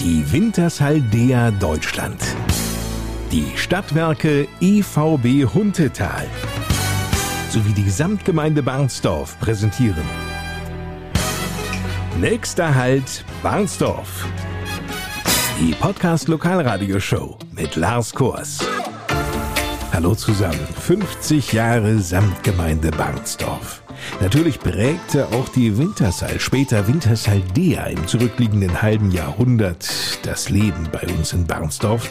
Die Wintershaldea Deutschland. Die Stadtwerke EVB Huntetal sowie die Gesamtgemeinde Barnsdorf präsentieren. Nächster Halt Barnsdorf. Die Podcast Lokalradioshow mit Lars Kors. Hallo zusammen. 50 Jahre Samtgemeinde Barnsdorf. Natürlich prägte auch die Wintershall, später Wintershaldea im zurückliegenden halben Jahrhundert das Leben bei uns in Barnsdorf.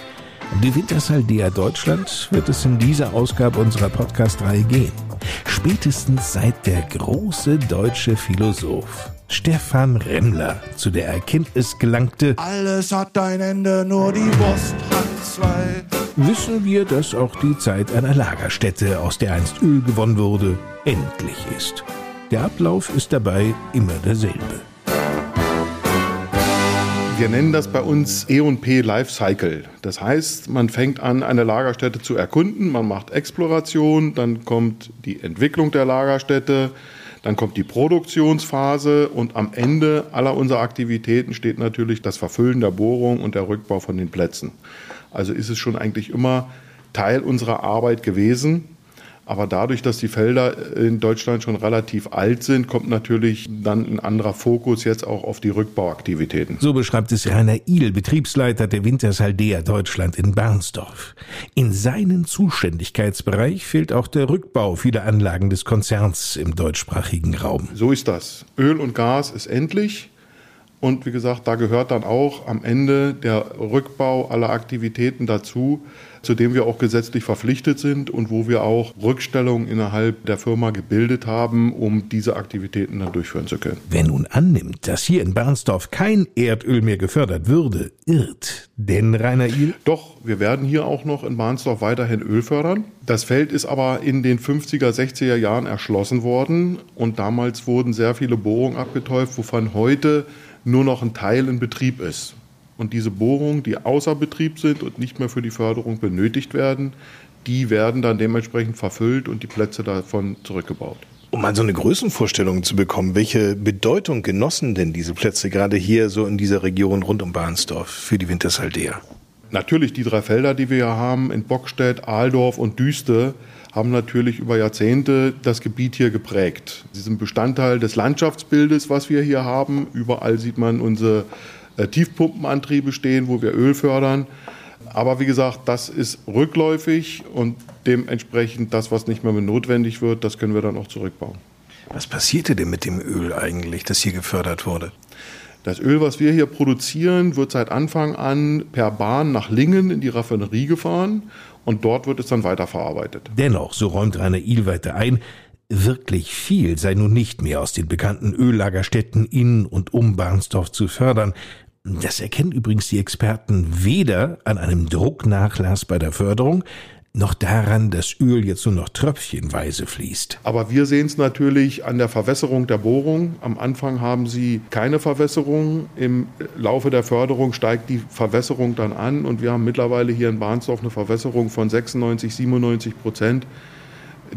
Um die Wintershaldea Deutschland wird es in dieser Ausgabe unserer Podcast-Reihe gehen. Spätestens seit der große deutsche Philosoph Stefan Remmler zu der Erkenntnis gelangte, alles hat ein Ende, nur die Wurst hat zwei. Wissen wir, dass auch die Zeit einer Lagerstätte, aus der einst Öl gewonnen wurde, endlich ist. Der Ablauf ist dabei immer derselbe. Wir nennen das bei uns E&P Lifecycle. Das heißt, man fängt an, eine Lagerstätte zu erkunden, man macht Exploration, dann kommt die Entwicklung der Lagerstätte, dann kommt die Produktionsphase und am Ende aller unserer Aktivitäten steht natürlich das Verfüllen der Bohrung und der Rückbau von den Plätzen. Also ist es schon eigentlich immer Teil unserer Arbeit gewesen. Aber dadurch, dass die Felder in Deutschland schon relativ alt sind, kommt natürlich dann ein anderer Fokus jetzt auch auf die Rückbauaktivitäten. So beschreibt es Rainer Ihl, Betriebsleiter der Wintershaldea Deutschland in Barnsdorf. In seinen Zuständigkeitsbereich fehlt auch der Rückbau vieler Anlagen des Konzerns im deutschsprachigen Raum. So ist das. Öl und Gas ist endlich. Und wie gesagt, da gehört dann auch am Ende der Rückbau aller Aktivitäten dazu, zu dem wir auch gesetzlich verpflichtet sind und wo wir auch Rückstellungen innerhalb der Firma gebildet haben, um diese Aktivitäten dann durchführen zu können. Wer nun annimmt, dass hier in Barnsdorf kein Erdöl mehr gefördert würde, irrt. Denn, Rainer Il? Doch, wir werden hier auch noch in Barnsdorf weiterhin Öl fördern. Das Feld ist aber in den 50er, 60er Jahren erschlossen worden und damals wurden sehr viele Bohrungen abgetäuft, wovon heute nur noch ein Teil in Betrieb ist. Und diese Bohrungen, die außer Betrieb sind und nicht mehr für die Förderung benötigt werden, die werden dann dementsprechend verfüllt und die Plätze davon zurückgebaut. Um mal so eine Größenvorstellung zu bekommen, welche Bedeutung genossen denn diese Plätze gerade hier so in dieser Region rund um Bahnsdorf für die Wintershaldea? Natürlich die drei Felder, die wir hier haben, in Bockstedt, Ahldorf und Düste, haben natürlich über Jahrzehnte das Gebiet hier geprägt. Sie sind Bestandteil des Landschaftsbildes, was wir hier haben. Überall sieht man unsere äh, Tiefpumpenantriebe stehen, wo wir Öl fördern. Aber wie gesagt, das ist rückläufig und dementsprechend das, was nicht mehr notwendig wird, das können wir dann auch zurückbauen. Was passierte denn mit dem Öl eigentlich, das hier gefördert wurde? Das Öl, was wir hier produzieren, wird seit Anfang an per Bahn nach Lingen in die Raffinerie gefahren und dort wird es dann weiterverarbeitet. Dennoch, so räumt Rainer Il weiter ein, wirklich viel sei nun nicht mehr aus den bekannten Öllagerstätten in und um Barnsdorf zu fördern. Das erkennen übrigens die Experten weder an einem Drucknachlass bei der Förderung, noch daran, dass Öl jetzt nur noch tröpfchenweise fließt. Aber wir sehen es natürlich an der Verwässerung der Bohrung. Am Anfang haben sie keine Verwässerung. Im Laufe der Förderung steigt die Verwässerung dann an und wir haben mittlerweile hier in Bahnsdorf eine Verwässerung von 96, 97 Prozent.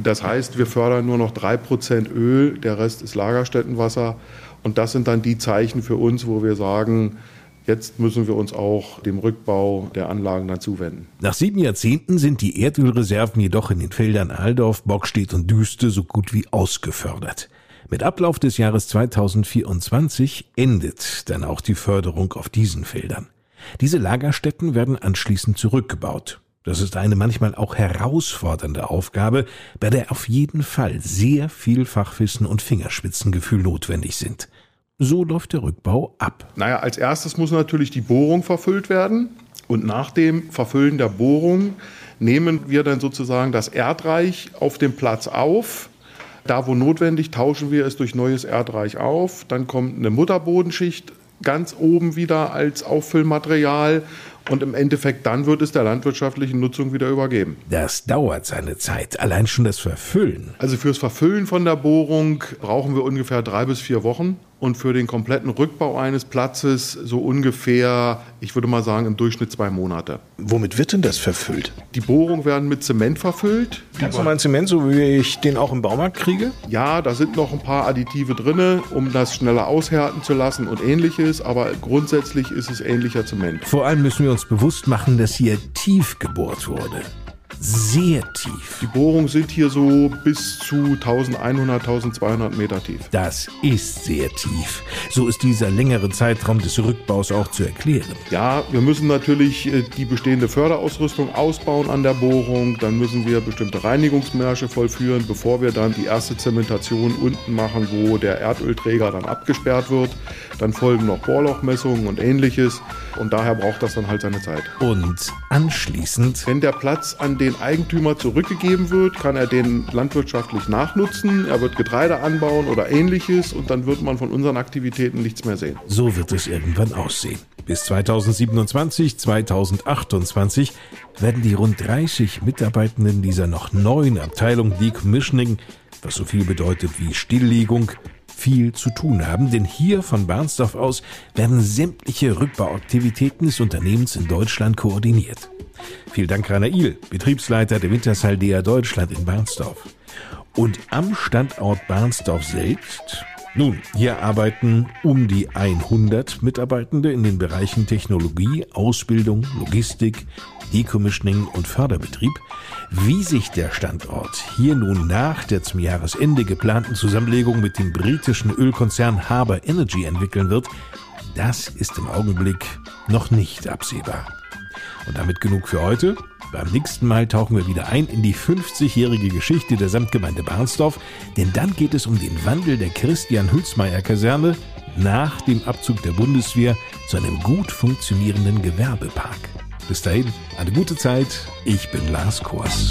Das heißt, wir fördern nur noch drei Prozent Öl, der Rest ist Lagerstättenwasser. Und das sind dann die Zeichen für uns, wo wir sagen, Jetzt müssen wir uns auch dem Rückbau der Anlagen dann zuwenden. Nach sieben Jahrzehnten sind die Erdölreserven jedoch in den Feldern Aldorf, Bockstedt und Düste so gut wie ausgefördert. Mit Ablauf des Jahres 2024 endet dann auch die Förderung auf diesen Feldern. Diese Lagerstätten werden anschließend zurückgebaut. Das ist eine manchmal auch herausfordernde Aufgabe, bei der auf jeden Fall sehr viel Fachwissen und Fingerspitzengefühl notwendig sind. So läuft der Rückbau ab. Naja, als erstes muss natürlich die Bohrung verfüllt werden. Und nach dem Verfüllen der Bohrung nehmen wir dann sozusagen das Erdreich auf dem Platz auf. Da, wo notwendig, tauschen wir es durch neues Erdreich auf. Dann kommt eine Mutterbodenschicht ganz oben wieder als Auffüllmaterial und im Endeffekt dann wird es der landwirtschaftlichen Nutzung wieder übergeben. Das dauert seine Zeit, allein schon das Verfüllen. Also fürs Verfüllen von der Bohrung brauchen wir ungefähr drei bis vier Wochen und für den kompletten Rückbau eines Platzes so ungefähr, ich würde mal sagen, im Durchschnitt zwei Monate. Womit wird denn das verfüllt? Die Bohrungen werden mit Zement verfüllt. Ganz normal Zement, so wie ich den auch im Baumarkt kriege? Ja, da sind noch ein paar Additive drin, um das schneller aushärten zu lassen und ähnliches, aber grundsätzlich ist es ähnlicher Zement. Vor allem müssen wir uns bewusst machen, dass hier tief gebohrt wurde sehr tief. Die Bohrungen sind hier so bis zu 1100, 1200 Meter tief. Das ist sehr tief. So ist dieser längere Zeitraum des Rückbaus auch zu erklären. Ja, wir müssen natürlich äh, die bestehende Förderausrüstung ausbauen an der Bohrung. Dann müssen wir bestimmte Reinigungsmärsche vollführen, bevor wir dann die erste Zementation unten machen, wo der Erdölträger dann abgesperrt wird. Dann folgen noch Bohrlochmessungen und ähnliches. Und daher braucht das dann halt seine Zeit. Und anschließend. Wenn der Platz an den Eigentümer zurückgegeben wird, kann er den landwirtschaftlich nachnutzen. Er wird Getreide anbauen oder ähnliches und dann wird man von unseren Aktivitäten nichts mehr sehen. So wird es irgendwann aussehen. Bis 2027, 2028 werden die rund 30 Mitarbeitenden dieser noch neuen Abteilung Decommissioning, was so viel bedeutet wie Stilllegung, viel zu tun haben, denn hier von Barnsdorf aus werden sämtliche Rückbauaktivitäten des Unternehmens in Deutschland koordiniert. Vielen Dank, Rainer Ihl, Betriebsleiter der Wintershaldea Deutschland in Barnsdorf. Und am Standort Barnsdorf selbst nun, hier arbeiten um die 100 Mitarbeitende in den Bereichen Technologie, Ausbildung, Logistik, Decommissioning und Förderbetrieb. Wie sich der Standort hier nun nach der zum Jahresende geplanten Zusammenlegung mit dem britischen Ölkonzern Harbour Energy entwickeln wird, das ist im Augenblick noch nicht absehbar. Und damit genug für heute. Beim nächsten Mal tauchen wir wieder ein in die 50-jährige Geschichte der Samtgemeinde Barnsdorf, denn dann geht es um den Wandel der Christian-Hülsmeyer-Kaserne nach dem Abzug der Bundeswehr zu einem gut funktionierenden Gewerbepark. Bis dahin, eine gute Zeit. Ich bin Lars Kors.